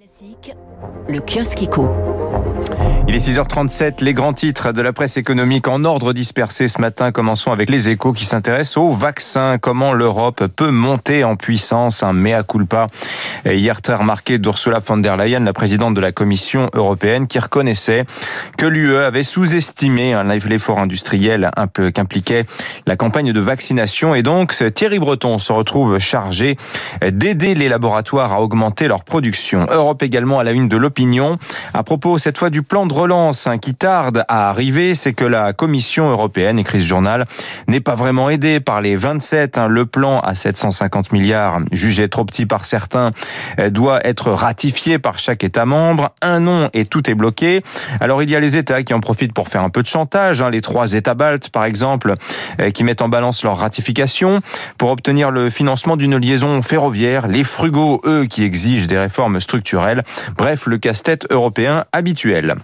Classique, le kiosque éco. Il est 6h37, les grands titres de la presse économique en ordre dispersé ce matin. Commençons avec les échos qui s'intéressent au vaccin. Comment l'Europe peut monter en puissance, un mea culpa. Hier, très remarqué d'Ursula von der Leyen, la présidente de la Commission européenne, qui reconnaissait que l'UE avait sous-estimé l'effort industriel qu'impliquait la campagne de vaccination. Et donc, Thierry Breton se retrouve chargé d'aider les laboratoires à augmenter leur production. Europe également à la une de l'opinion. À propos cette fois du plan de relance hein, qui tarde à arriver, c'est que la Commission européenne, écrit ce journal, n'est pas vraiment aidée par les 27. Hein. Le plan à 750 milliards, jugé trop petit par certains, euh, doit être ratifié par chaque État membre. Un nom et tout est bloqué. Alors il y a les États qui en profitent pour faire un peu de chantage. Hein. Les trois États baltes, par exemple, euh, qui mettent en balance leur ratification pour obtenir le financement d'une liaison ferroviaire. Les frugaux, eux, qui exigent des réformes structurelles. Bref, le casse-tête européen habituel.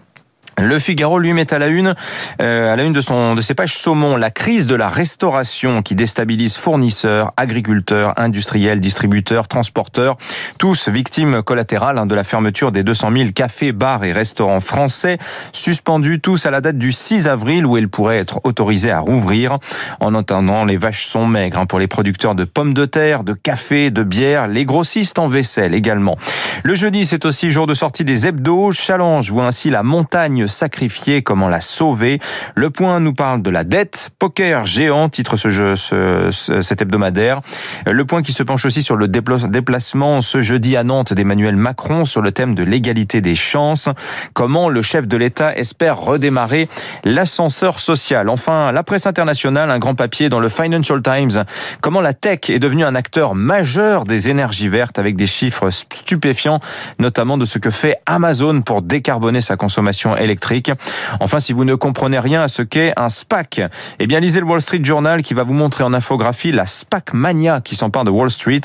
Le Figaro lui met à la une, euh, à la une de son de ses pages saumon, la crise de la restauration qui déstabilise fournisseurs, agriculteurs, industriels, distributeurs, transporteurs, tous victimes collatérales hein, de la fermeture des 200 000 cafés, bars et restaurants français, suspendus tous à la date du 6 avril où ils pourraient être autorisés à rouvrir. En attendant, les vaches sont maigres hein, pour les producteurs de pommes de terre, de café, de bière, les grossistes en vaisselle également. Le jeudi, c'est aussi jour de sortie des hebdos. Challenge voit ainsi la montagne sacrifier, comment la sauver. Le point nous parle de la dette. Poker géant, titre ce jeu, ce, cet hebdomadaire. Le point qui se penche aussi sur le déplacement ce jeudi à Nantes d'Emmanuel Macron sur le thème de l'égalité des chances. Comment le chef de l'État espère redémarrer l'ascenseur social? Enfin, la presse internationale, un grand papier dans le Financial Times. Comment la tech est devenue un acteur majeur des énergies vertes avec des chiffres stupéfiants, notamment de ce que fait Amazon pour décarboner sa consommation électrique? Enfin, si vous ne comprenez rien à ce qu'est un SPAC, eh bien lisez le Wall Street Journal qui va vous montrer en infographie la SPAC mania qui s'empare de Wall Street.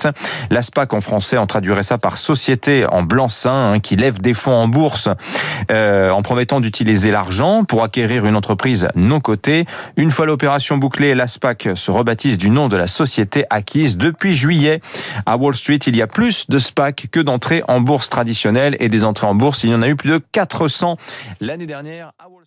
La SPAC en français, on traduirait ça par société en blanc-seing hein, qui lève des fonds en bourse euh, en promettant d'utiliser l'argent pour acquérir une entreprise non cotée. Une fois l'opération bouclée, la SPAC se rebaptise du nom de la société acquise. Depuis juillet, à Wall Street, il y a plus de SPAC que d'entrées en bourse traditionnelle et des entrées en bourse, il y en a eu plus de 400 l'année dernière à Wall